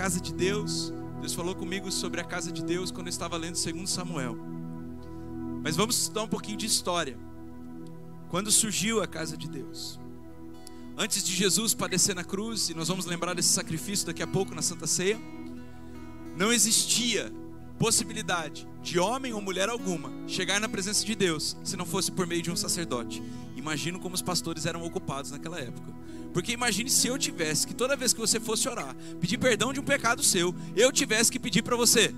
casa de Deus. Deus falou comigo sobre a casa de Deus quando eu estava lendo 2 Samuel. Mas vamos estudar um pouquinho de história. Quando surgiu a casa de Deus? Antes de Jesus padecer na cruz, e nós vamos lembrar desse sacrifício daqui a pouco na Santa Ceia, não existia possibilidade de homem ou mulher alguma chegar na presença de Deus se não fosse por meio de um sacerdote. Imagino como os pastores eram ocupados naquela época. Porque imagine se eu tivesse que toda vez que você fosse orar, pedir perdão de um pecado seu, eu tivesse que pedir para você.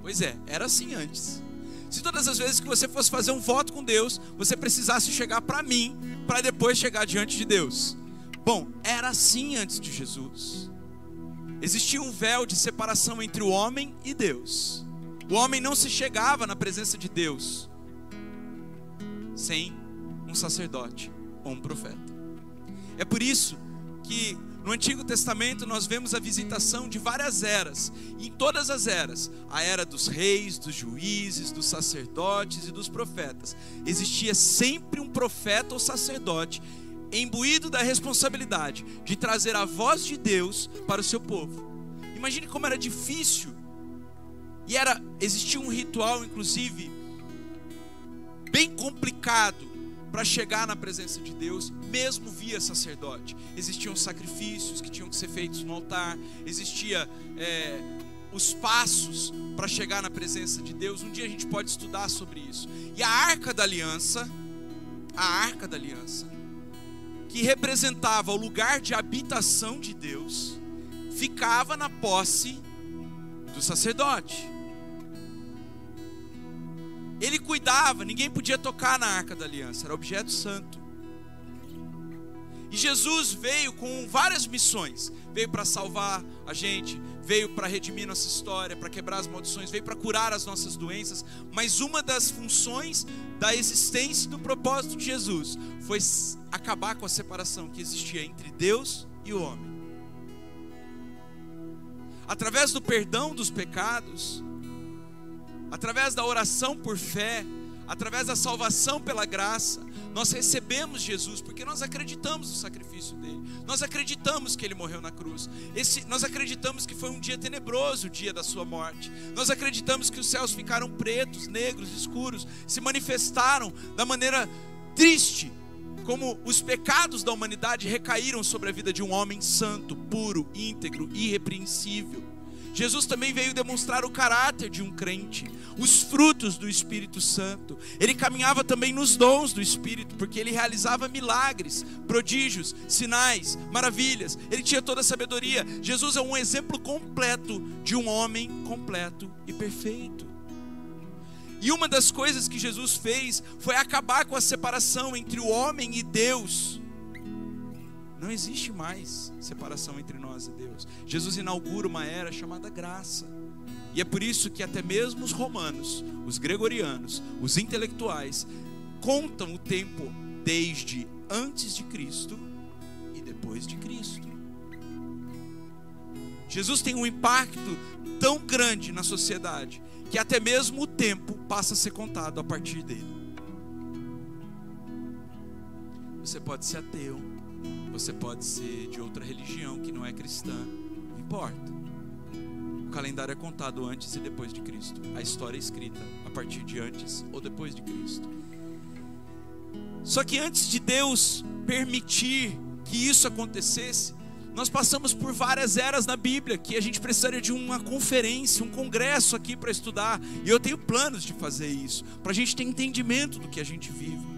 Pois é, era assim antes. Se todas as vezes que você fosse fazer um voto com Deus, você precisasse chegar para mim, para depois chegar diante de Deus. Bom, era assim antes de Jesus. Existia um véu de separação entre o homem e Deus. O homem não se chegava na presença de Deus sem um sacerdote ou um profeta. É por isso que no Antigo Testamento nós vemos a visitação de várias eras, em todas as eras, a era dos reis, dos juízes, dos sacerdotes e dos profetas, existia sempre um profeta ou sacerdote imbuído da responsabilidade de trazer a voz de Deus para o seu povo. Imagine como era difícil. E era existia um ritual inclusive bem complicado para chegar na presença de Deus, mesmo via sacerdote. Existiam sacrifícios que tinham que ser feitos no altar, existia é, os passos para chegar na presença de Deus. Um dia a gente pode estudar sobre isso. E a arca da aliança, a arca da aliança, que representava o lugar de habitação de Deus, ficava na posse do sacerdote. Ele cuidava, ninguém podia tocar na arca da aliança, era objeto santo. E Jesus veio com várias missões: veio para salvar a gente, veio para redimir nossa história, para quebrar as maldições, veio para curar as nossas doenças. Mas uma das funções da existência e do propósito de Jesus foi acabar com a separação que existia entre Deus e o homem. Através do perdão dos pecados, através da oração por fé, através da salvação pela graça, nós recebemos Jesus porque nós acreditamos no sacrifício dele. Nós acreditamos que ele morreu na cruz. Esse, nós acreditamos que foi um dia tenebroso, o dia da sua morte. Nós acreditamos que os céus ficaram pretos, negros, escuros, se manifestaram da maneira triste, como os pecados da humanidade recaíram sobre a vida de um homem santo, puro, íntegro, irrepreensível. Jesus também veio demonstrar o caráter de um crente, os frutos do Espírito Santo. Ele caminhava também nos dons do Espírito, porque ele realizava milagres, prodígios, sinais, maravilhas. Ele tinha toda a sabedoria. Jesus é um exemplo completo de um homem completo e perfeito. E uma das coisas que Jesus fez foi acabar com a separação entre o homem e Deus. Não existe mais separação entre nós e Deus. Jesus inaugura uma era chamada graça. E é por isso que até mesmo os romanos, os gregorianos, os intelectuais contam o tempo desde antes de Cristo e depois de Cristo. Jesus tem um impacto tão grande na sociedade que até mesmo o tempo passa a ser contado a partir dele. Você pode ser ateu, você pode ser de outra religião que não é cristã, não importa. O calendário é contado antes e depois de Cristo. A história é escrita a partir de antes ou depois de Cristo. Só que antes de Deus permitir que isso acontecesse, nós passamos por várias eras na Bíblia que a gente precisaria de uma conferência, um congresso aqui para estudar. E eu tenho planos de fazer isso, para a gente ter entendimento do que a gente vive.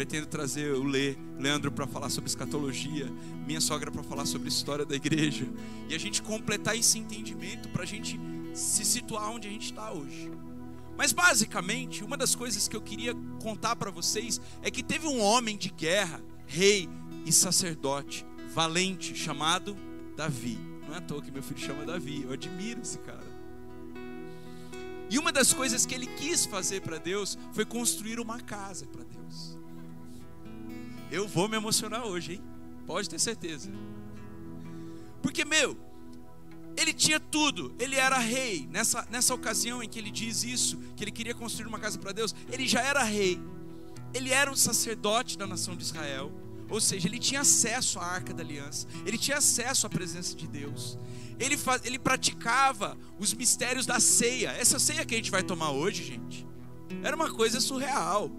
Pretendo trazer o Lê, Leandro para falar sobre escatologia, minha sogra para falar sobre história da igreja, e a gente completar esse entendimento para a gente se situar onde a gente está hoje. Mas basicamente, uma das coisas que eu queria contar para vocês é que teve um homem de guerra, rei e sacerdote, valente, chamado Davi. Não é à toa que meu filho chama Davi, eu admiro esse cara. E uma das coisas que ele quis fazer para Deus foi construir uma casa para Deus. Eu vou me emocionar hoje, hein? Pode ter certeza. Porque, meu, ele tinha tudo, ele era rei. Nessa, nessa ocasião em que ele diz isso, que ele queria construir uma casa para Deus, ele já era rei. Ele era um sacerdote da nação de Israel, Ou seja, ele tinha acesso à arca da aliança, ele tinha acesso à presença de Deus. Ele, faz, ele praticava os mistérios da ceia. Essa ceia que a gente vai tomar hoje, gente, era uma coisa surreal.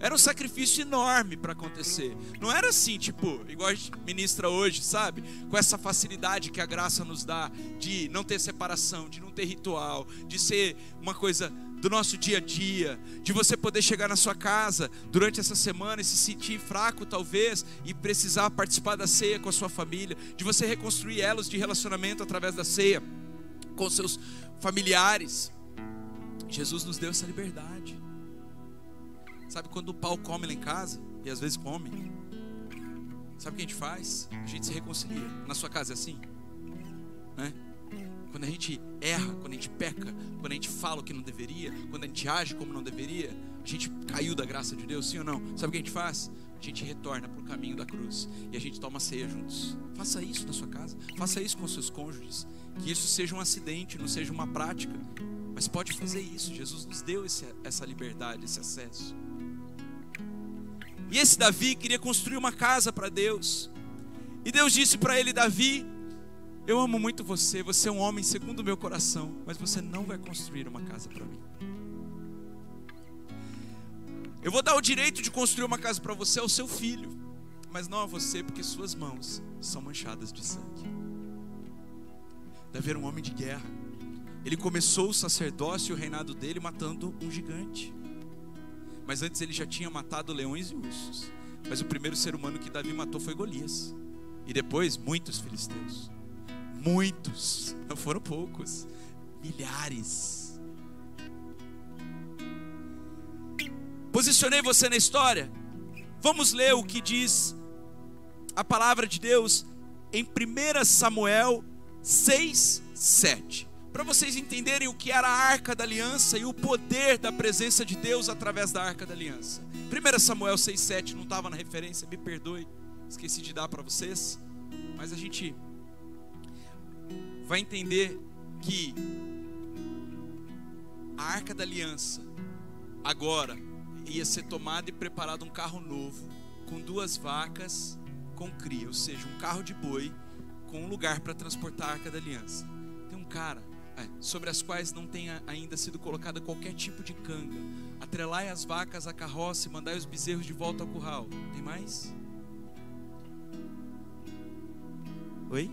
Era um sacrifício enorme para acontecer. Não era assim, tipo, igual a gente ministra hoje, sabe? Com essa facilidade que a graça nos dá de não ter separação, de não ter ritual, de ser uma coisa do nosso dia a dia, de você poder chegar na sua casa durante essa semana e se sentir fraco talvez e precisar participar da ceia com a sua família, de você reconstruir elos de relacionamento através da ceia com seus familiares. Jesus nos deu essa liberdade. Sabe quando o pau come lá em casa? E às vezes come. Sabe o que a gente faz? A gente se reconcilia. Na sua casa é assim? Né? Quando a gente erra, quando a gente peca, quando a gente fala o que não deveria, quando a gente age como não deveria, a gente caiu da graça de Deus, sim ou não? Sabe o que a gente faz? A gente retorna para o caminho da cruz e a gente toma ceia juntos. Faça isso na sua casa, faça isso com seus cônjuges. Que isso seja um acidente, não seja uma prática, mas pode fazer isso. Jesus nos deu esse, essa liberdade, esse acesso. E esse Davi queria construir uma casa para Deus. E Deus disse para ele: Davi, eu amo muito você, você é um homem segundo o meu coração, mas você não vai construir uma casa para mim. Eu vou dar o direito de construir uma casa para você ao seu filho, mas não a você, porque suas mãos são manchadas de sangue. Davi era um homem de guerra. Ele começou o sacerdócio e o reinado dele matando um gigante. Mas antes ele já tinha matado leões e ursos. Mas o primeiro ser humano que Davi matou foi Golias. E depois muitos filisteus. Muitos, não foram poucos, milhares. Posicionei você na história. Vamos ler o que diz a palavra de Deus em 1 Samuel 6, 7 para vocês entenderem o que era a arca da aliança e o poder da presença de Deus através da arca da aliança. 1 Samuel 6,7 não estava na referência, me perdoe, esqueci de dar para vocês, mas a gente vai entender que a arca da aliança agora ia ser tomada e preparado um carro novo com duas vacas com cria, ou seja, um carro de boi com um lugar para transportar a arca da aliança. Tem um cara sobre as quais não tenha ainda sido colocada qualquer tipo de canga. Atrelai as vacas à carroça e mandai os bezerros de volta ao curral. Tem mais? Oi?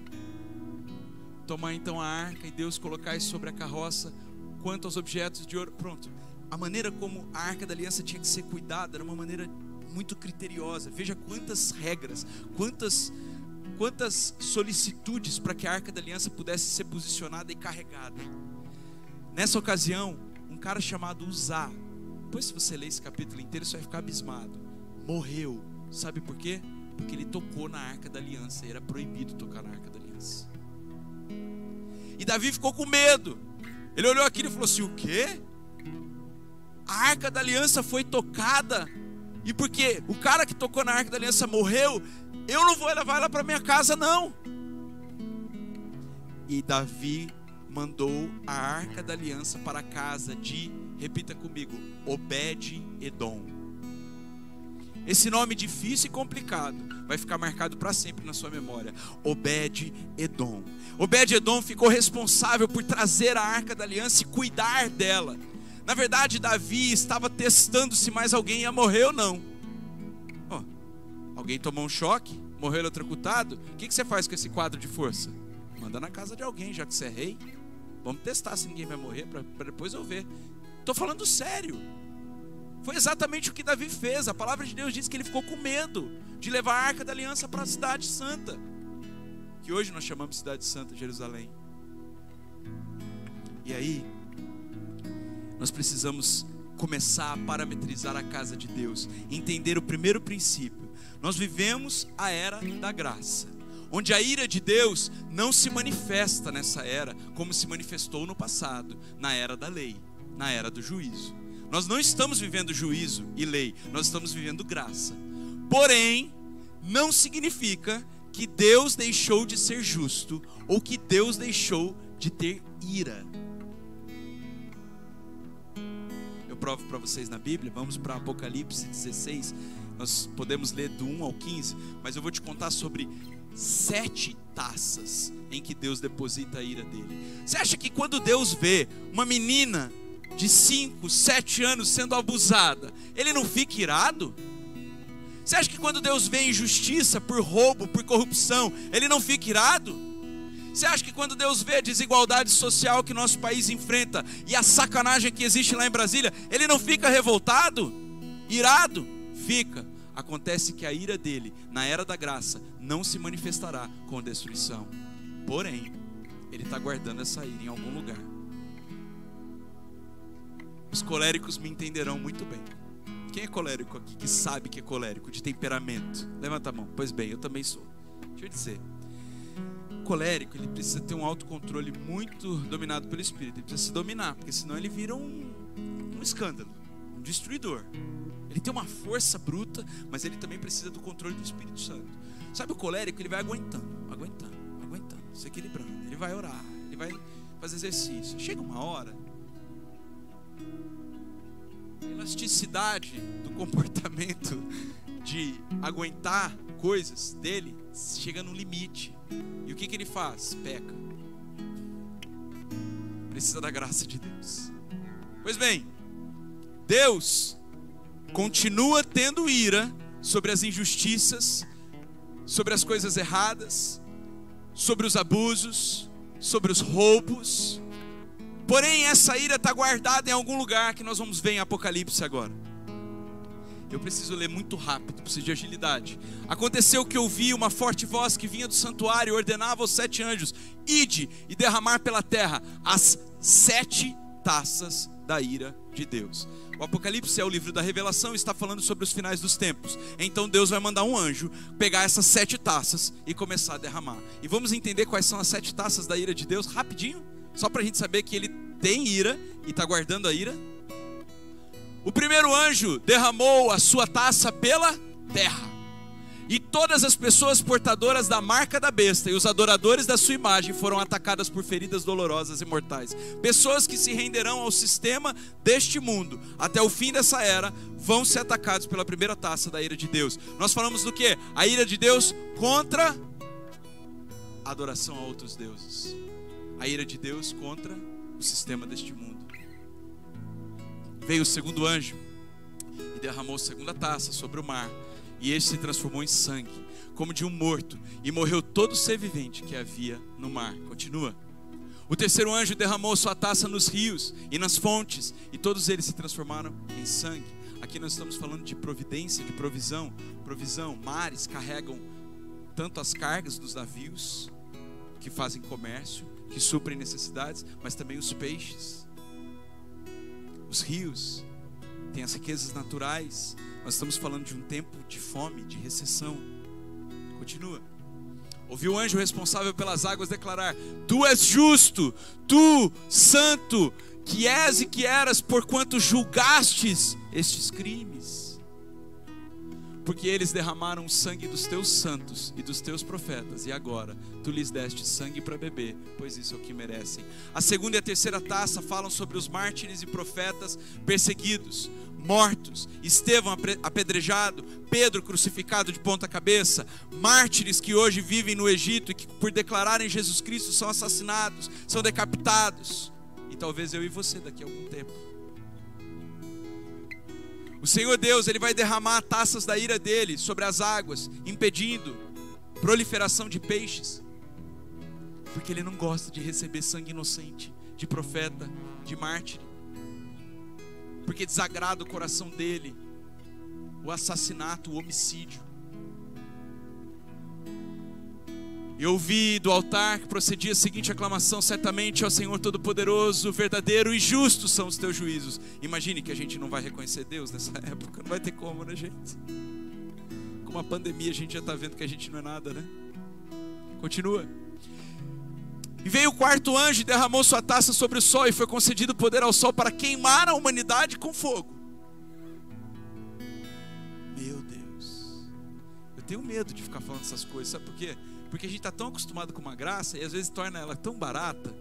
Tomar então a arca e Deus colocar sobre a carroça quanto aos objetos de ouro. Pronto. A maneira como a arca da aliança tinha que ser cuidada era uma maneira muito criteriosa. Veja quantas regras, quantas quantas solicitudes para que a arca da aliança pudesse ser posicionada e carregada. Nessa ocasião, um cara chamado Uzá, depois se você ler esse capítulo inteiro, você vai ficar abismado. Morreu. Sabe por quê? Porque ele tocou na arca da aliança. Era proibido tocar na arca da aliança. E Davi ficou com medo. Ele olhou aquilo e falou assim: O quê? A arca da aliança foi tocada. E porque o cara que tocou na arca da aliança morreu, eu não vou levar ela para minha casa, não. E Davi mandou a arca da aliança para a casa de, repita comigo, Obed-Edom. Esse nome difícil e complicado vai ficar marcado para sempre na sua memória. Obed-Edom. Obed-Edom ficou responsável por trazer a arca da aliança e cuidar dela. Na verdade, Davi estava testando se mais alguém ia morrer ou não. Alguém tomou um choque, morreu eletrocutado. O que, que você faz com esse quadro de força? Manda na casa de alguém, já que você é rei. Vamos testar se ninguém vai morrer, para depois eu ver. Estou falando sério. Foi exatamente o que Davi fez. A palavra de Deus diz que ele ficou com medo de levar a arca da aliança para a cidade santa, que hoje nós chamamos de cidade santa, Jerusalém. E aí, nós precisamos começar a parametrizar a casa de Deus, entender o primeiro princípio nós vivemos a era da graça, onde a ira de Deus não se manifesta nessa era como se manifestou no passado, na era da lei, na era do juízo. Nós não estamos vivendo juízo e lei, nós estamos vivendo graça. Porém, não significa que Deus deixou de ser justo ou que Deus deixou de ter ira. Eu provo para vocês na Bíblia, vamos para Apocalipse 16 nós podemos ler do 1 ao 15, mas eu vou te contar sobre sete taças em que Deus deposita a ira dele. Você acha que quando Deus vê uma menina de 5, 7 anos sendo abusada, ele não fica irado? Você acha que quando Deus vê injustiça por roubo, por corrupção, ele não fica irado? Você acha que quando Deus vê a desigualdade social que nosso país enfrenta e a sacanagem que existe lá em Brasília, ele não fica revoltado? Irado? Fica. Acontece que a ira dele, na era da graça, não se manifestará com destruição. Porém, ele está guardando essa ira em algum lugar. Os coléricos me entenderão muito bem. Quem é colérico aqui que sabe que é colérico, de temperamento? Levanta a mão. Pois bem, eu também sou. Deixa eu dizer. Colérico, ele precisa ter um autocontrole muito dominado pelo espírito. Ele precisa se dominar, porque senão ele vira um, um escândalo, um destruidor. Ele tem uma força bruta, mas ele também precisa do controle do Espírito Santo. Sabe o colérico? Ele vai aguentando, aguentando, aguentando, se equilibrando. Ele vai orar, ele vai fazer exercício. Chega uma hora, a elasticidade do comportamento de aguentar coisas dele chega no limite. E o que, que ele faz? Peca. Precisa da graça de Deus. Pois bem, Deus continua tendo ira sobre as injustiças, sobre as coisas erradas, sobre os abusos, sobre os roubos. Porém, essa ira está guardada em algum lugar que nós vamos ver em Apocalipse agora. Eu preciso ler muito rápido, preciso de agilidade. Aconteceu que eu vi uma forte voz que vinha do santuário e ordenava aos sete anjos: Ide e derramar pela terra as sete taças da ira de Deus. O Apocalipse é o livro da revelação, está falando sobre os finais dos tempos. Então Deus vai mandar um anjo pegar essas sete taças e começar a derramar. E vamos entender quais são as sete taças da ira de Deus rapidinho, só para a gente saber que ele tem ira e está guardando a ira. O primeiro anjo derramou a sua taça pela terra. E todas as pessoas portadoras da marca da besta e os adoradores da sua imagem foram atacadas por feridas dolorosas e mortais. Pessoas que se renderão ao sistema deste mundo até o fim dessa era vão ser atacados pela primeira taça da ira de Deus. Nós falamos do que? A ira de Deus contra a adoração a outros deuses. A ira de Deus contra o sistema deste mundo. Veio o segundo anjo e derramou a segunda taça sobre o mar e este se transformou em sangue, como de um morto, e morreu todo ser vivente que havia no mar. Continua. O terceiro anjo derramou sua taça nos rios e nas fontes, e todos eles se transformaram em sangue. Aqui nós estamos falando de providência, de provisão. Provisão, mares carregam tanto as cargas dos navios que fazem comércio, que suprem necessidades, mas também os peixes. Os rios têm as riquezas naturais, nós estamos falando de um tempo de fome, de recessão. Continua. Ouviu o anjo responsável pelas águas declarar: Tu és justo, tu, santo, que és e que eras, porquanto julgastes estes crimes porque eles derramaram o sangue dos teus santos e dos teus profetas, e agora tu lhes deste sangue para beber, pois isso é o que merecem. A segunda e a terceira taça falam sobre os mártires e profetas perseguidos, mortos, Estevão apedrejado, Pedro crucificado de ponta cabeça, mártires que hoje vivem no Egito e que por declararem Jesus Cristo são assassinados, são decapitados, e talvez eu e você daqui a algum tempo. O Senhor Deus, ele vai derramar taças da ira dele sobre as águas, impedindo proliferação de peixes. Porque ele não gosta de receber sangue inocente de profeta, de mártir. Porque desagrada o coração dele o assassinato, o homicídio. Eu ouvi do altar que procedia a seguinte aclamação: certamente, ó Senhor Todo-Poderoso, verdadeiro e justo são os teus juízos. Imagine que a gente não vai reconhecer Deus nessa época, não vai ter como, né, gente? Com a pandemia a gente já está vendo que a gente não é nada, né? Continua. E veio o quarto anjo e derramou sua taça sobre o sol, e foi concedido poder ao sol para queimar a humanidade com fogo. Meu Deus, eu tenho medo de ficar falando essas coisas, sabe por quê? Porque a gente está tão acostumado com uma graça e às vezes torna ela tão barata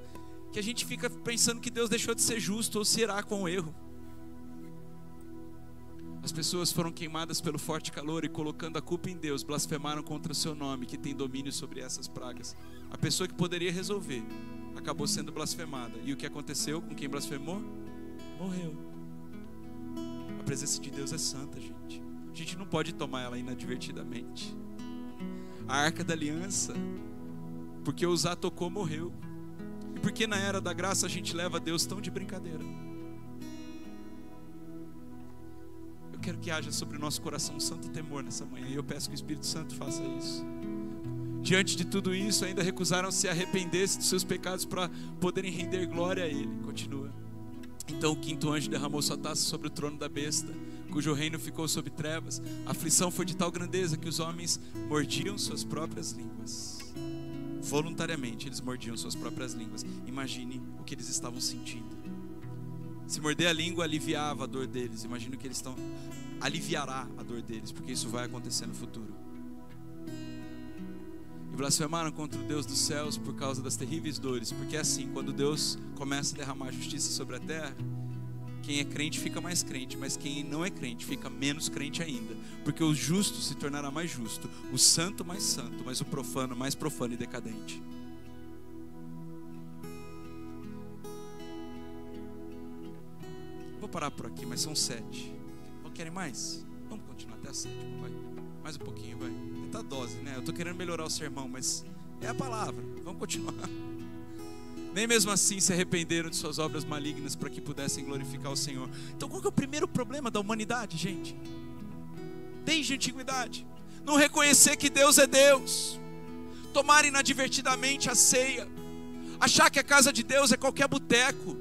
que a gente fica pensando que Deus deixou de ser justo ou será com o erro. As pessoas foram queimadas pelo forte calor e, colocando a culpa em Deus, blasfemaram contra o seu nome, que tem domínio sobre essas pragas. A pessoa que poderia resolver acabou sendo blasfemada. E o que aconteceu com quem blasfemou? Morreu. A presença de Deus é santa, gente. A gente não pode tomar ela inadvertidamente. A arca da aliança, porque Usar tocou, morreu. E porque na era da graça a gente leva Deus tão de brincadeira. Eu quero que haja sobre o nosso coração um santo temor nessa manhã. E eu peço que o Espírito Santo faça isso. Diante de tudo isso, ainda recusaram se arrepender-se dos seus pecados para poderem render glória a Ele. Continua. Então o quinto anjo derramou sua taça sobre o trono da besta, cujo reino ficou sob trevas. A aflição foi de tal grandeza que os homens mordiam suas próprias línguas. Voluntariamente eles mordiam suas próprias línguas. Imagine o que eles estavam sentindo. Se morder a língua aliviava a dor deles. Imagino que eles estão aliviará a dor deles, porque isso vai acontecer no futuro. E blasfemaram contra o Deus dos céus por causa das terríveis dores, porque é assim, quando Deus começa a derramar justiça sobre a terra, quem é crente fica mais crente, mas quem não é crente fica menos crente ainda, porque o justo se tornará mais justo, o santo mais santo, mas o profano mais profano e decadente. Vou parar por aqui, mas são sete. Querem mais? Vamos continuar até sétima, vai. Mais um pouquinho, vai. Tá dose, né? Eu estou querendo melhorar o sermão, mas é a palavra. Vamos continuar. Nem mesmo assim se arrependeram de suas obras malignas para que pudessem glorificar o Senhor. Então, qual é o primeiro problema da humanidade, gente? Desde a antiguidade, não reconhecer que Deus é Deus, tomar inadvertidamente a ceia, achar que a casa de Deus é qualquer boteco,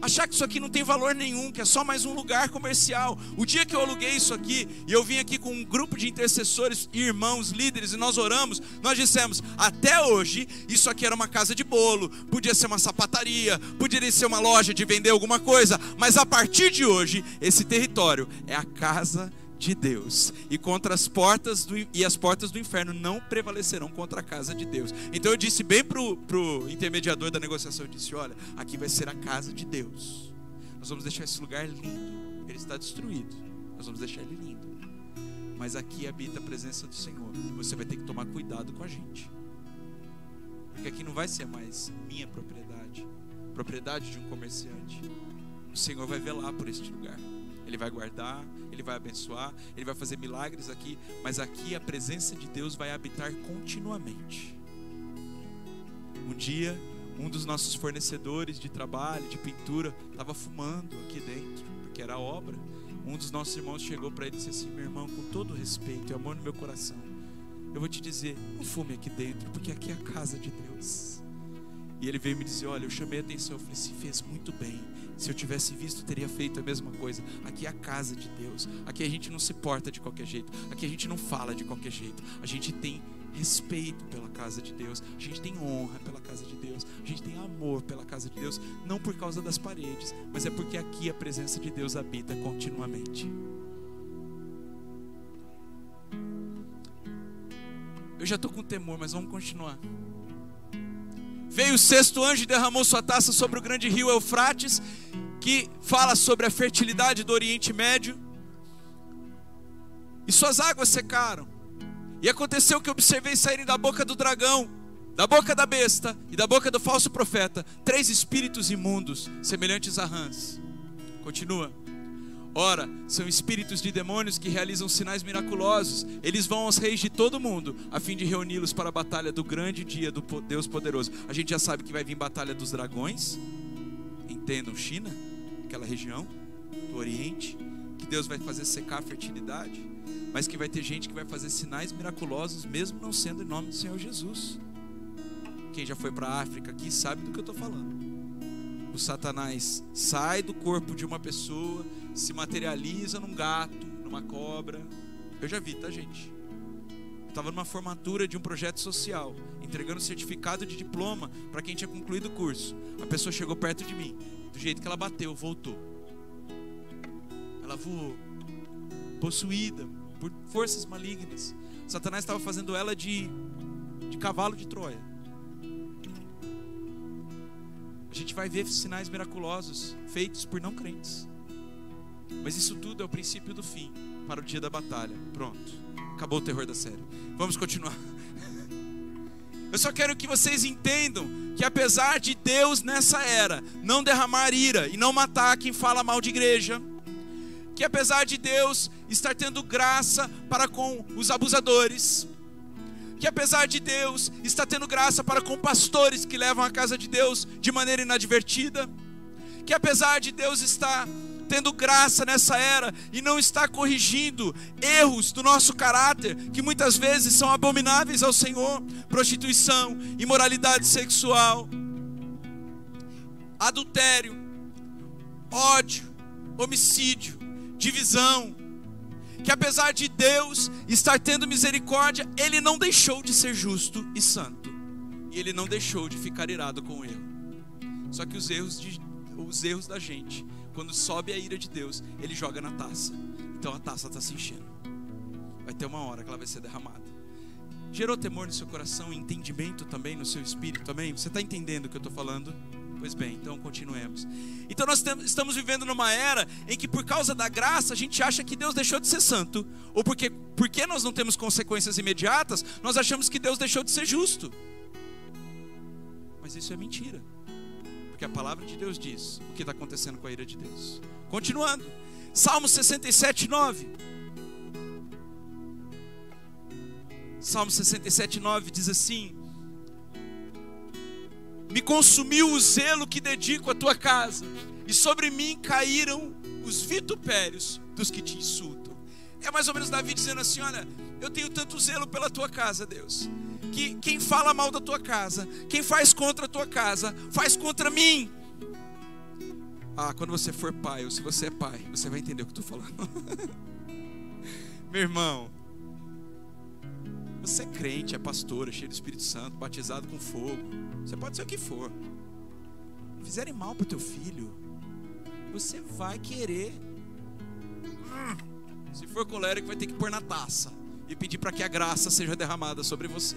achar que isso aqui não tem valor nenhum, que é só mais um lugar comercial. O dia que eu aluguei isso aqui e eu vim aqui com um grupo de intercessores, irmãos, líderes e nós oramos, nós dissemos: até hoje isso aqui era uma casa de bolo, podia ser uma sapataria, poderia ser uma loja de vender alguma coisa, mas a partir de hoje esse território é a casa de de Deus e contra as portas do, e as portas do inferno não prevalecerão contra a casa de Deus. Então eu disse bem pro, pro intermediador da negociação, eu disse, olha, aqui vai ser a casa de Deus. Nós vamos deixar esse lugar lindo. Ele está destruído. Nós vamos deixar ele lindo. Mas aqui habita a presença do Senhor. Você vai ter que tomar cuidado com a gente. Porque aqui não vai ser mais minha propriedade, propriedade de um comerciante. O Senhor vai velar por este lugar. Ele vai guardar, Ele vai abençoar, Ele vai fazer milagres aqui, mas aqui a presença de Deus vai habitar continuamente. Um dia, um dos nossos fornecedores de trabalho, de pintura, estava fumando aqui dentro, porque era obra. Um dos nossos irmãos chegou para ele e disse assim: Meu irmão, com todo respeito e amor no meu coração, eu vou te dizer, não fume aqui dentro, porque aqui é a casa de Deus. E ele veio me dizer: Olha, eu chamei a atenção. Eu falei: Se fez muito bem. Se eu tivesse visto, teria feito a mesma coisa. Aqui é a casa de Deus. Aqui a gente não se porta de qualquer jeito. Aqui a gente não fala de qualquer jeito. A gente tem respeito pela casa de Deus. A gente tem honra pela casa de Deus. A gente tem amor pela casa de Deus. Não por causa das paredes, mas é porque aqui a presença de Deus habita continuamente. Eu já estou com temor, mas vamos continuar. Veio o sexto anjo e derramou sua taça sobre o grande rio Eufrates, que fala sobre a fertilidade do Oriente Médio. E suas águas secaram. E aconteceu que observei saírem da boca do dragão, da boca da besta e da boca do falso profeta três espíritos imundos, semelhantes a rãs. Continua. Ora, são espíritos de demônios que realizam sinais miraculosos. Eles vão aos reis de todo mundo, a fim de reuni-los para a batalha do grande dia do Deus poderoso. A gente já sabe que vai vir batalha dos dragões. Entendam, China, aquela região do Oriente, que Deus vai fazer secar a fertilidade, mas que vai ter gente que vai fazer sinais miraculosos, mesmo não sendo em nome do Senhor Jesus. Quem já foi para a África aqui sabe do que eu estou falando. O Satanás sai do corpo de uma pessoa se materializa num gato, numa cobra. Eu já vi, tá, gente? Eu estava numa formatura de um projeto social, entregando certificado de diploma para quem tinha concluído o curso. A pessoa chegou perto de mim, do jeito que ela bateu, voltou. Ela voou, possuída por forças malignas. Satanás estava fazendo ela de, de cavalo de Troia. A gente vai ver sinais miraculosos feitos por não crentes. Mas isso tudo é o princípio do fim para o dia da batalha. Pronto. Acabou o terror da série. Vamos continuar. Eu só quero que vocês entendam que apesar de Deus nessa era não derramar ira e não matar quem fala mal de igreja, que apesar de Deus estar tendo graça para com os abusadores, que apesar de Deus estar tendo graça para com pastores que levam a casa de Deus de maneira inadvertida, que apesar de Deus estar tendo graça nessa era e não está corrigindo erros do nosso caráter, que muitas vezes são abomináveis ao Senhor prostituição, imoralidade sexual, adultério, ódio, homicídio, divisão. Que apesar de Deus estar tendo misericórdia, Ele não deixou de ser justo e santo, e Ele não deixou de ficar irado com o erro. Só que os erros, de, os erros da gente quando sobe a ira de Deus, ele joga na taça. Então a taça está se enchendo. Vai ter uma hora que ela vai ser derramada. Gerou temor no seu coração, entendimento também no seu espírito também? Você está entendendo o que eu estou falando? Pois bem, então continuemos. Então nós estamos vivendo numa era em que por causa da graça a gente acha que Deus deixou de ser santo, ou porque porque nós não temos consequências imediatas, nós achamos que Deus deixou de ser justo. Mas isso é mentira. Porque a palavra de Deus diz o que está acontecendo com a ira de Deus. Continuando, Salmo 67, 9. Salmo 67, 9 diz assim: Me consumiu o zelo que dedico à tua casa, e sobre mim caíram os vitupérios dos que te insultam. É mais ou menos Davi dizendo assim: Olha, eu tenho tanto zelo pela tua casa, Deus, que quem fala mal da tua casa, quem faz contra a tua casa, faz contra mim. Ah, quando você for pai, ou se você é pai, você vai entender o que eu estou falando. Meu irmão, você é crente, é pastor, é cheio do Espírito Santo, batizado com fogo. Você pode ser o que for. Fizerem mal para o teu filho, você vai querer. Se for colérico, vai ter que pôr na taça e pedir para que a graça seja derramada sobre você.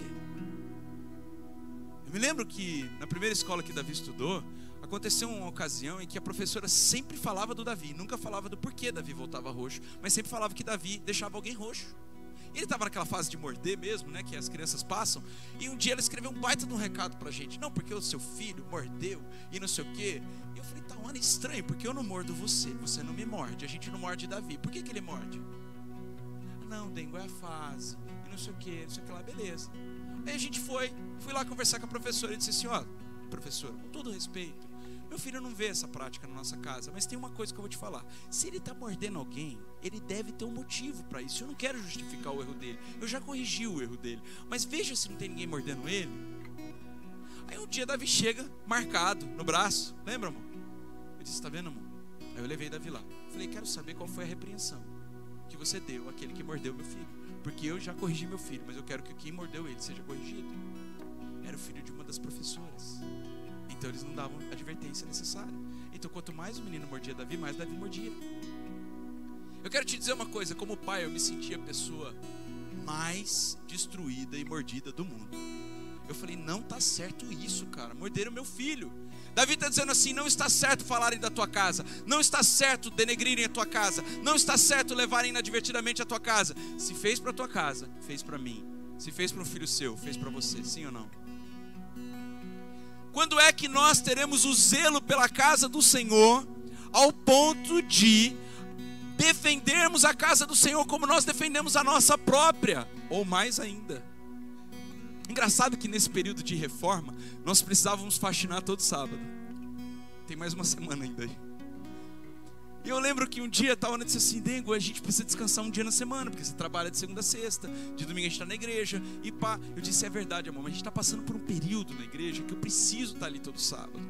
Eu me lembro que na primeira escola que Davi estudou, aconteceu uma ocasião em que a professora sempre falava do Davi, nunca falava do porquê Davi voltava roxo, mas sempre falava que Davi deixava alguém roxo. Ele estava naquela fase de morder mesmo, né, que as crianças passam, e um dia ela escreveu um baita de um recado pra gente. Não, porque o seu filho mordeu e não sei o quê. E eu falei, tá, mano, estranho, porque eu não mordo você, você não me morde, a gente não morde Davi. Por que, que ele morde? Não, Dengo, é a fase, e não sei o que, não sei o que lá, beleza. Aí a gente foi, fui lá conversar com a professora e disse assim: ó, professora, com todo respeito, meu filho não vê essa prática na nossa casa, mas tem uma coisa que eu vou te falar: se ele está mordendo alguém, ele deve ter um motivo para isso. Eu não quero justificar o erro dele, eu já corrigi o erro dele, mas veja se não tem ninguém mordendo ele. Aí um dia Davi chega marcado no braço, lembra, amor? Eu disse: está vendo, amor? Aí eu levei Davi lá. Falei: quero saber qual foi a repreensão que você deu àquele que mordeu meu filho. Porque eu já corrigi meu filho, mas eu quero que quem mordeu ele seja corrigido. Era o filho de uma das professoras. Então eles não davam a advertência necessária. Então quanto mais o menino mordia Davi, mais Davi mordia. Eu quero te dizer uma coisa, como pai, eu me sentia a pessoa mais destruída e mordida do mundo. Eu falei, não tá certo isso, cara. Morderam meu filho. Davi está dizendo assim: não está certo falarem da tua casa, não está certo denegrirem a tua casa, não está certo levarem inadvertidamente a tua casa. Se fez para a tua casa, fez para mim. Se fez para um filho seu, fez para você, sim ou não? Quando é que nós teremos o zelo pela casa do Senhor, ao ponto de defendermos a casa do Senhor como nós defendemos a nossa própria, ou mais ainda? Engraçado que nesse período de reforma, nós precisávamos faxinar todo sábado. Tem mais uma semana ainda aí. E eu lembro que um dia tal Ana disse assim: Dengo, a gente precisa descansar um dia na semana, porque você trabalha de segunda a sexta, de domingo a gente está na igreja, e pá. Eu disse: É verdade, amor, mas a gente está passando por um período na igreja que eu preciso estar ali todo sábado.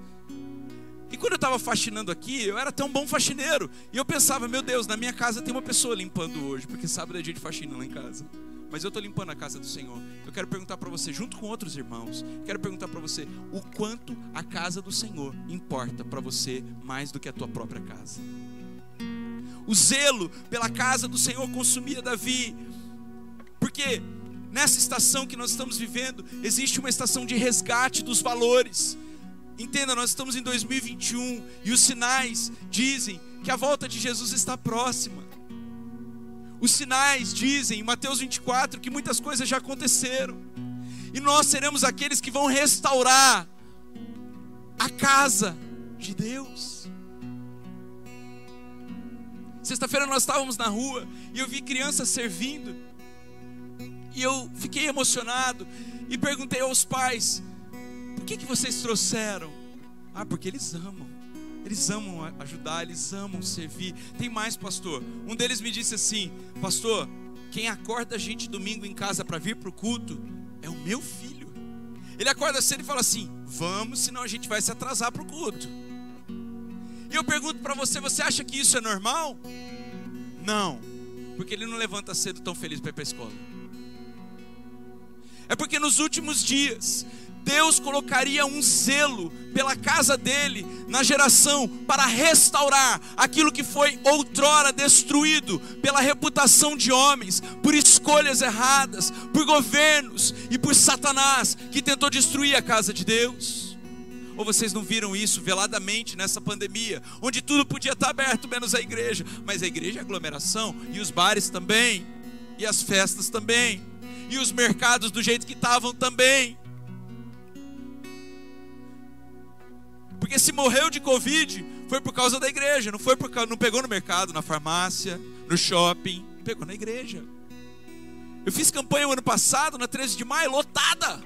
E quando eu estava faxinando aqui, eu era tão bom faxineiro. E eu pensava: Meu Deus, na minha casa tem uma pessoa limpando hoje, porque sábado é dia de faxina lá em casa mas eu estou limpando a casa do Senhor. Eu quero perguntar para você, junto com outros irmãos, quero perguntar para você o quanto a casa do Senhor importa para você mais do que a tua própria casa. O zelo pela casa do Senhor consumia Davi, porque nessa estação que nós estamos vivendo, existe uma estação de resgate dos valores. Entenda, nós estamos em 2021 e os sinais dizem que a volta de Jesus está próxima. Os sinais dizem em Mateus 24 que muitas coisas já aconteceram. E nós seremos aqueles que vão restaurar a casa de Deus. Sexta-feira nós estávamos na rua e eu vi crianças servindo. E eu fiquei emocionado e perguntei aos pais: por que, que vocês trouxeram? Ah, porque eles amam. Eles amam ajudar, eles amam servir. Tem mais, pastor. Um deles me disse assim: Pastor, quem acorda a gente domingo em casa para vir para o culto é o meu filho. Ele acorda cedo e fala assim: Vamos, senão a gente vai se atrasar para o culto. E eu pergunto para você: Você acha que isso é normal? Não, porque ele não levanta cedo tão feliz para ir para a escola. É porque nos últimos dias Deus colocaria um zelo pela casa dele na geração para restaurar aquilo que foi outrora destruído pela reputação de homens, por escolhas erradas, por governos e por Satanás que tentou destruir a casa de Deus. Ou vocês não viram isso veladamente nessa pandemia, onde tudo podia estar aberto menos a igreja, mas a igreja é aglomeração e os bares também, e as festas também, e os mercados do jeito que estavam também. Porque se morreu de Covid, foi por causa da igreja, não foi por não pegou no mercado, na farmácia, no shopping, pegou na igreja. Eu fiz campanha o ano passado, na 13 de maio, lotada.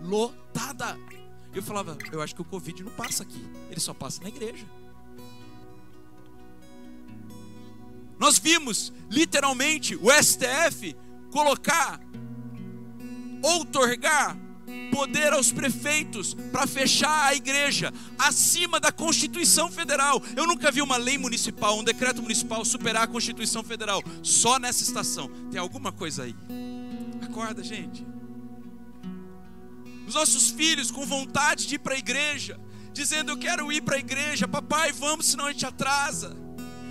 Lotada. Eu falava, eu acho que o Covid não passa aqui, ele só passa na igreja. Nós vimos, literalmente, o STF colocar, outorgar poder aos prefeitos para fechar a igreja acima da Constituição Federal. Eu nunca vi uma lei municipal, um decreto municipal superar a Constituição Federal. Só nessa estação. Tem alguma coisa aí. Acorda, gente. Os nossos filhos com vontade de ir para a igreja, dizendo: Eu quero ir para a igreja, papai, vamos, senão a gente atrasa.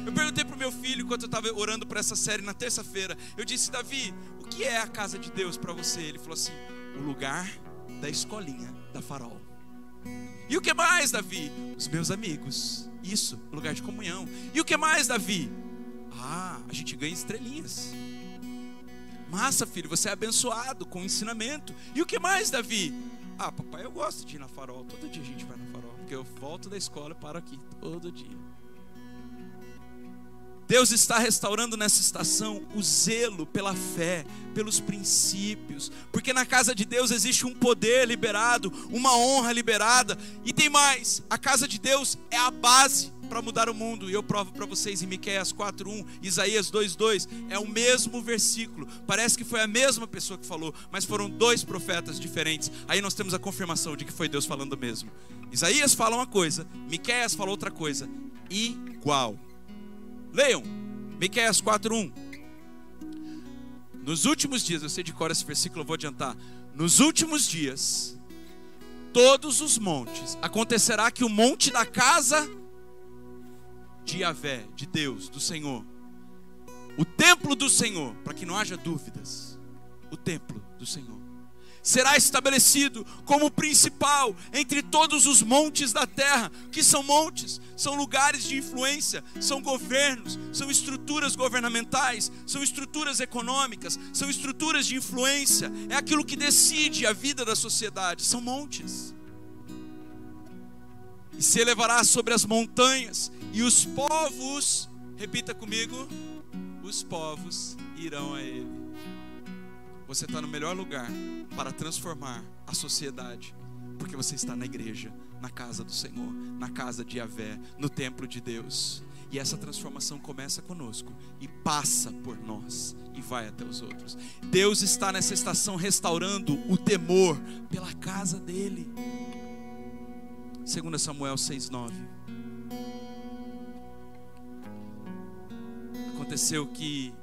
Eu perguntei para o meu filho, enquanto eu estava orando para essa série na terça-feira, eu disse: Davi, o que é a casa de Deus para você? Ele falou assim: o lugar da escolinha da farol. E o que mais, Davi? Os meus amigos. Isso, lugar de comunhão. E o que mais, Davi? Ah, a gente ganha estrelinhas. Massa, filho, você é abençoado com o ensinamento. E o que mais, Davi? Ah, papai, eu gosto de ir na farol. Todo dia a gente vai na farol. Porque eu volto da escola e paro aqui. Todo dia. Deus está restaurando nessa estação o zelo pela fé, pelos princípios, porque na casa de Deus existe um poder liberado, uma honra liberada, e tem mais: a casa de Deus é a base para mudar o mundo, e eu provo para vocês em Miqueias 4:1, Isaías 2:2, é o mesmo versículo. Parece que foi a mesma pessoa que falou, mas foram dois profetas diferentes. Aí nós temos a confirmação de que foi Deus falando mesmo. Isaías fala uma coisa, Miqueias fala outra coisa, igual. Leiam, Miqueias 4:1. Nos últimos dias, eu sei de cor esse versículo, eu vou adiantar. Nos últimos dias, todos os montes, acontecerá que o monte da casa de Yahvé, de Deus, do Senhor, o templo do Senhor, para que não haja dúvidas, o templo do Senhor será estabelecido como principal entre todos os montes da terra. Que são montes? São lugares de influência, são governos, são estruturas governamentais, são estruturas econômicas, são estruturas de influência. É aquilo que decide a vida da sociedade. São montes. E se elevará sobre as montanhas, e os povos, repita comigo, os povos irão a ele você está no melhor lugar para transformar a sociedade, porque você está na igreja, na casa do Senhor, na casa de Yahvé, no templo de Deus. E essa transformação começa conosco e passa por nós e vai até os outros. Deus está nessa estação restaurando o temor pela casa dele. 2 Samuel 6:9. Aconteceu que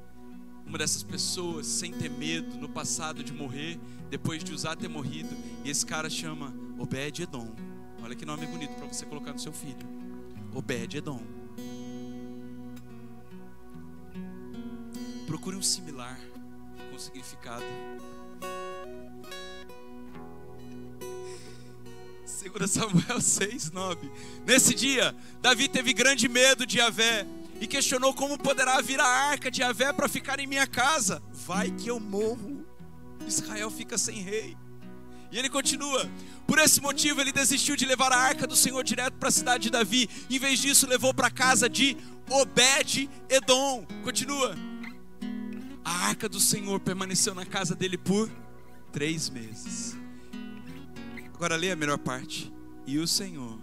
uma dessas pessoas sem ter medo no passado de morrer, depois de usar ter morrido, e esse cara chama Obed Edom. Olha que nome bonito para você colocar no seu filho. Obed Edom. Procure um similar com significado. 2 Samuel 6, 9. Nesse dia, Davi teve grande medo de Yahvé e questionou como poderá vir a arca de Yahvé para ficar em minha casa. Vai que eu morro. Israel fica sem rei. E ele continua: Por esse motivo ele desistiu de levar a arca do Senhor direto para a cidade de Davi. Em vez disso, levou para a casa de Obed Edom. Continua. A arca do Senhor permaneceu na casa dele por três meses. Agora lê a melhor parte. E o Senhor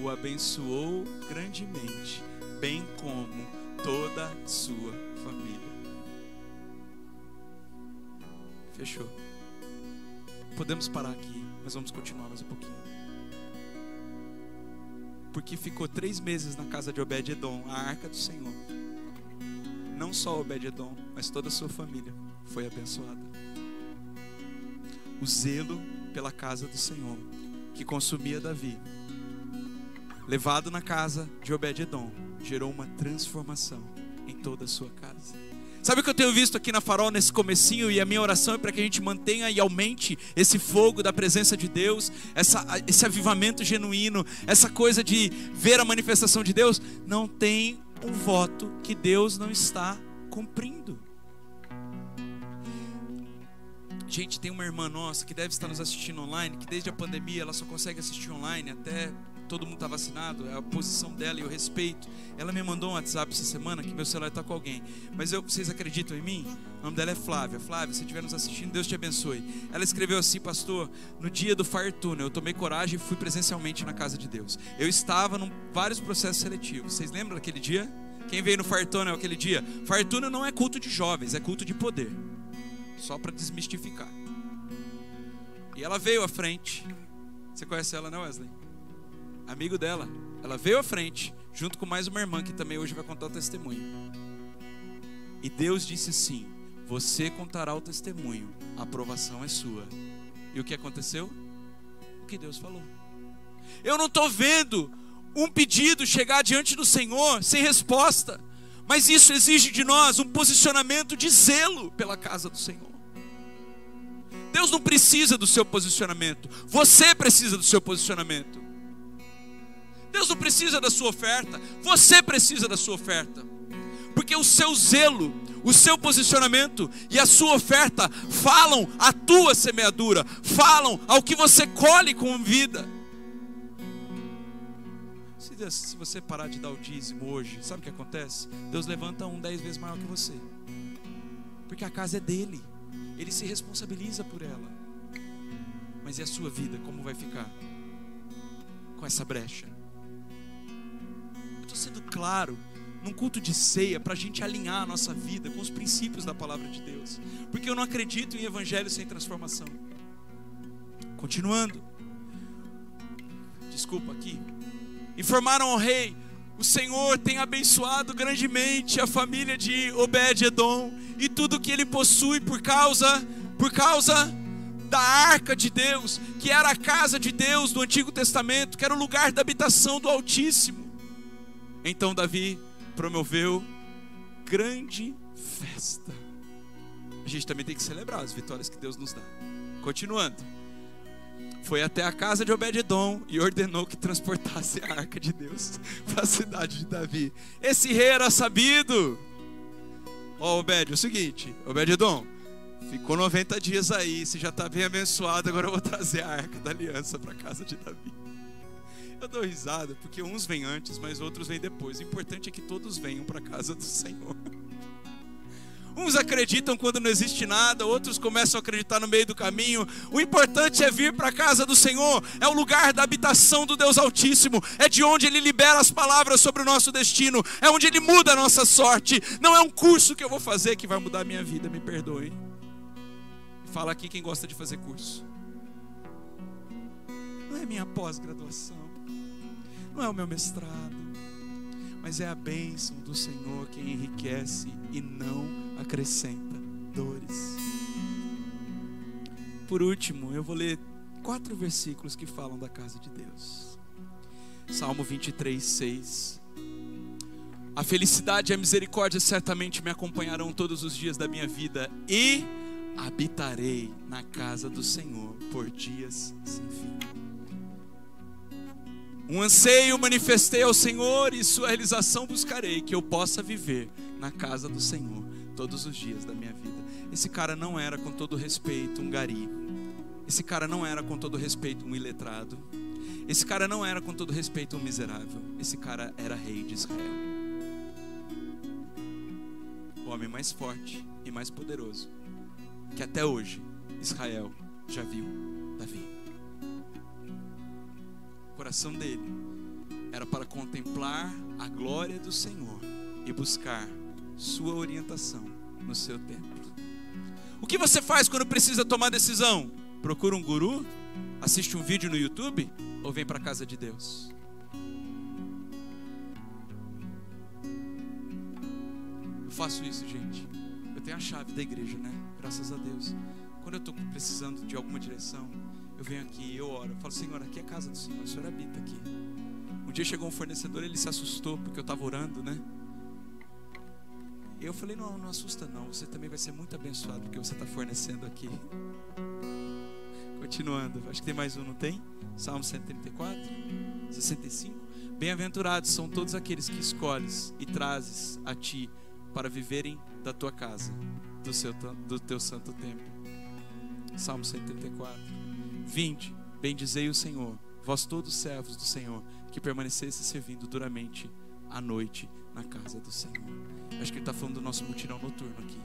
o abençoou grandemente, bem como toda sua família. Fechou. Podemos parar aqui, mas vamos continuar mais um pouquinho. Porque ficou três meses na casa de Obed-Edom, a arca do Senhor. Não só Obed-Edom, mas toda a sua família foi abençoada. O zelo pela casa do Senhor, que consumia Davi, levado na casa de Obed-Edom, gerou uma transformação em toda a sua casa. Sabe o que eu tenho visto aqui na Farol nesse comecinho e a minha oração é para que a gente mantenha e aumente esse fogo da presença de Deus, essa, esse avivamento genuíno, essa coisa de ver a manifestação de Deus. Não tem um voto que Deus não está cumprindo. Gente, tem uma irmã nossa que deve estar nos assistindo online, que desde a pandemia ela só consegue assistir online até todo mundo está vacinado, é a posição dela e o respeito. Ela me mandou um WhatsApp essa semana que meu celular está com alguém. Mas eu, vocês acreditam em mim? O nome dela é Flávia. Flávia, se estiver nos assistindo, Deus te abençoe. Ela escreveu assim, pastor, no dia do Fire Tunnel, eu tomei coragem e fui presencialmente na casa de Deus. Eu estava em vários processos seletivos. Vocês lembram daquele dia? Quem veio no Fire Tunnel aquele dia? Fire Tunnel não é culto de jovens, é culto de poder. Só para desmistificar. E ela veio à frente. Você conhece ela, né, Wesley? Amigo dela. Ela veio à frente, junto com mais uma irmã que também hoje vai contar o testemunho. E Deus disse assim: Você contará o testemunho, a aprovação é sua. E o que aconteceu? O que Deus falou. Eu não estou vendo um pedido chegar diante do Senhor sem resposta, mas isso exige de nós um posicionamento de zelo pela casa do Senhor. Deus não precisa do seu posicionamento, você precisa do seu posicionamento. Deus não precisa da sua oferta, você precisa da sua oferta. Porque o seu zelo, o seu posicionamento e a sua oferta falam a tua semeadura, falam ao que você colhe com vida. Se você parar de dar o dízimo hoje, sabe o que acontece? Deus levanta um dez vezes maior que você. Porque a casa é dele. Ele se responsabiliza por ela. Mas e a sua vida, como vai ficar? Com essa brecha? Estou sendo claro num culto de ceia para a gente alinhar a nossa vida com os princípios da palavra de Deus, porque eu não acredito em evangelho sem transformação. Continuando, desculpa aqui. Informaram ao rei: o Senhor tem abençoado grandemente a família de Obed-Edom e tudo que ele possui por causa, por causa da arca de Deus, que era a casa de Deus do Antigo Testamento, que era o lugar da habitação do Altíssimo. Então Davi promoveu grande festa. A gente também tem que celebrar as vitórias que Deus nos dá. Continuando. Foi até a casa de Obed-edom e ordenou que transportasse a arca de Deus para a cidade de Davi. Esse rei era sabido. Ó, oh, Obed, é o seguinte, Obed-edom, ficou 90 dias aí, você já está bem abençoado, agora eu vou trazer a arca da aliança para a casa de Davi. Eu dou risada, porque uns vêm antes, mas outros vêm depois. O importante é que todos venham para a casa do Senhor. Uns acreditam quando não existe nada, outros começam a acreditar no meio do caminho. O importante é vir para a casa do Senhor, é o lugar da habitação do Deus Altíssimo, é de onde Ele libera as palavras sobre o nosso destino, é onde Ele muda a nossa sorte. Não é um curso que eu vou fazer que vai mudar a minha vida, me perdoe. Fala aqui quem gosta de fazer curso. Não é minha pós-graduação não é o meu mestrado, mas é a bênção do Senhor que enriquece e não acrescenta dores. Por último, eu vou ler quatro versículos que falam da casa de Deus. Salmo 23, 6. A felicidade e a misericórdia certamente me acompanharão todos os dias da minha vida e habitarei na casa do Senhor por dias sem fim. Um anseio manifestei ao Senhor e sua realização buscarei, que eu possa viver na casa do Senhor todos os dias da minha vida. Esse cara não era, com todo respeito, um gari. Esse cara não era, com todo respeito, um iletrado. Esse cara não era, com todo respeito, um miserável. Esse cara era rei de Israel. O homem mais forte e mais poderoso que até hoje Israel já viu Davi. Coração dele era para contemplar a glória do Senhor e buscar sua orientação no seu templo. O que você faz quando precisa tomar decisão? Procura um guru? Assiste um vídeo no YouTube? Ou vem para a casa de Deus? Eu faço isso, gente. Eu tenho a chave da igreja, né? Graças a Deus. Quando eu estou precisando de alguma direção, eu venho aqui, eu oro, eu falo, Senhor, aqui é a casa do Senhor, o Senhor habita aqui. Um dia chegou um fornecedor, ele se assustou porque eu estava orando, né? Eu falei, não, não assusta não, você também vai ser muito abençoado porque você está fornecendo aqui. Continuando, acho que tem mais um, não tem? Salmo 134, 65. Bem-aventurados são todos aqueles que escolhes e trazes a ti para viverem da tua casa, do, seu, do teu santo templo. Salmo 134. 20. Bendizei o Senhor, vós todos servos do Senhor, que permanecesse servindo duramente a noite na casa do Senhor. Acho que ele está falando do nosso mutirão noturno aqui.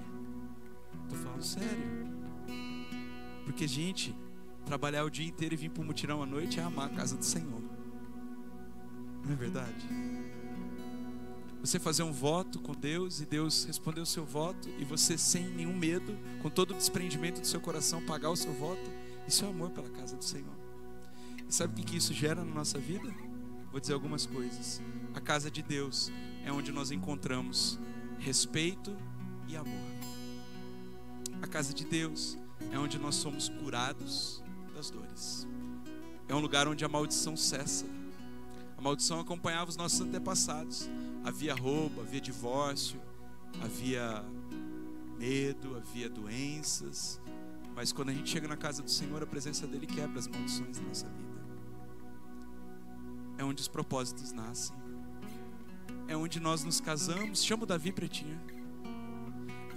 Estou falando sério. Porque, gente, trabalhar o dia inteiro e vir para o mutirão à noite é amar a casa do Senhor. Não é verdade? Você fazer um voto com Deus e Deus responder o seu voto e você sem nenhum medo, com todo o desprendimento do seu coração, pagar o seu voto, isso é amor pela casa do Senhor. E sabe o que isso gera na nossa vida? Vou dizer algumas coisas. A casa de Deus é onde nós encontramos respeito e amor. A casa de Deus é onde nós somos curados das dores. É um lugar onde a maldição cessa. A maldição acompanhava os nossos antepassados. Havia roubo, havia divórcio, havia medo, havia doenças. Mas quando a gente chega na casa do Senhor, a presença dele quebra as maldições da nossa vida. É onde os propósitos nascem. É onde nós nos casamos. Chama o Davi Pretinha.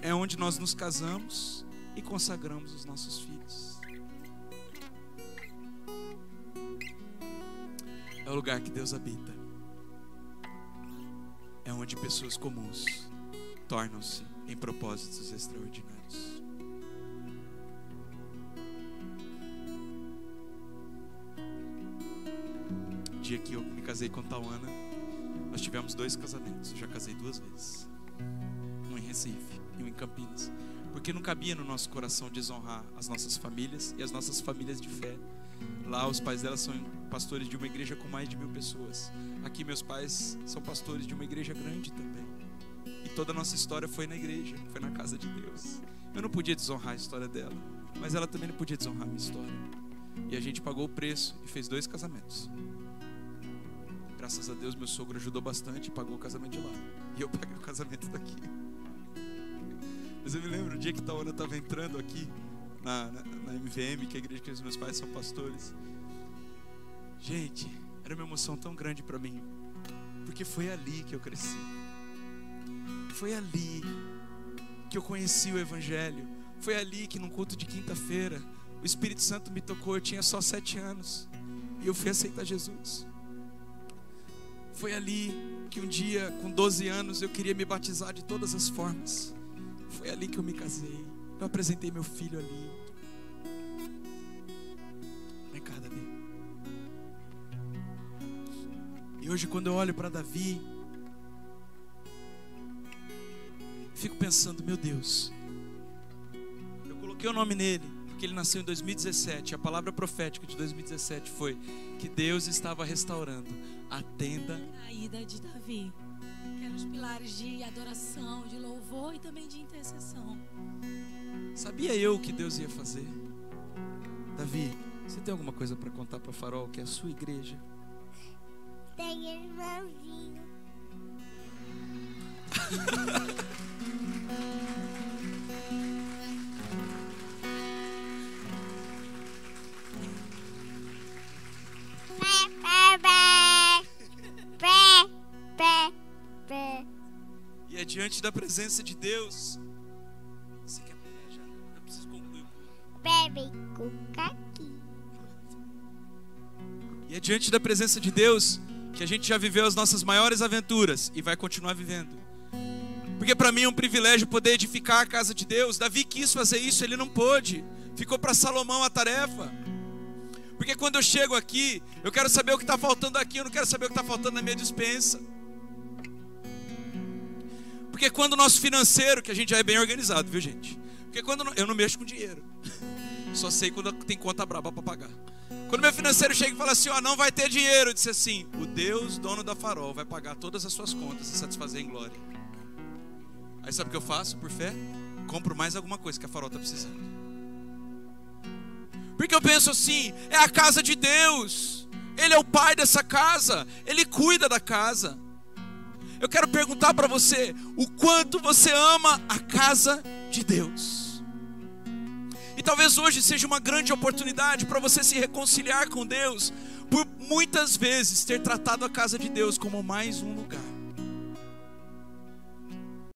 É onde nós nos casamos e consagramos os nossos filhos. É o lugar que Deus habita. É onde pessoas comuns tornam-se em propósitos extraordinários. Dia que eu me casei com Tauana, nós tivemos dois casamentos. Eu já casei duas vezes. Um em Recife e um em Campinas. Porque não cabia no nosso coração desonrar as nossas famílias e as nossas famílias de fé. Lá os pais dela são pastores de uma igreja com mais de mil pessoas. Aqui meus pais são pastores de uma igreja grande também. E toda a nossa história foi na igreja, foi na casa de Deus. Eu não podia desonrar a história dela, mas ela também não podia desonrar a minha história. E a gente pagou o preço e fez dois casamentos. Graças a Deus meu sogro ajudou bastante e pagou o casamento de lá. E eu paguei o casamento daqui. Mas eu me lembro o dia que Tawana estava entrando aqui na, na, na, MVM, que é a igreja que os meus pais são pastores. Gente, era uma emoção tão grande para mim, porque foi ali que eu cresci. Foi ali que eu conheci o Evangelho. Foi ali que num culto de quinta-feira o Espírito Santo me tocou. Eu tinha só sete anos e eu fui aceitar Jesus. Foi ali que um dia, com 12 anos, eu queria me batizar de todas as formas. Foi ali que eu me casei. Eu apresentei meu filho ali. Vem cá, Davi. E hoje, quando eu olho para Davi, fico pensando, meu Deus, eu coloquei o nome nele, porque ele nasceu em 2017. A palavra profética de 2017 foi que Deus estava restaurando a tenda caída de Davi que eram os pilares de adoração, de louvor e também de intercessão. Sabia eu o que Deus ia fazer? Davi, você tem alguma coisa para contar para Farol, que é a sua igreja? Tem irmãozinho. diante da presença de Deus. Você quer já? Eu preciso concluir. Bebe aqui. E é diante da presença de Deus que a gente já viveu as nossas maiores aventuras e vai continuar vivendo. Porque para mim é um privilégio poder edificar a casa de Deus. Davi quis fazer isso, ele não pôde. Ficou para Salomão a tarefa. Porque quando eu chego aqui, eu quero saber o que está faltando aqui, eu não quero saber o que está faltando na minha dispensa. Porque quando o nosso financeiro, que a gente já é bem organizado, viu gente? Porque quando eu não mexo com dinheiro, só sei quando tem conta braba para pagar. Quando meu financeiro chega e fala assim, ó, não vai ter dinheiro, eu disse assim, o Deus dono da farol vai pagar todas as suas contas e satisfazer em glória. Aí sabe o que eu faço por fé? Compro mais alguma coisa que a farol está precisando. Porque eu penso assim, é a casa de Deus. Ele é o pai dessa casa, ele cuida da casa. Eu quero perguntar para você, o quanto você ama a casa de Deus? E talvez hoje seja uma grande oportunidade para você se reconciliar com Deus, por muitas vezes ter tratado a casa de Deus como mais um lugar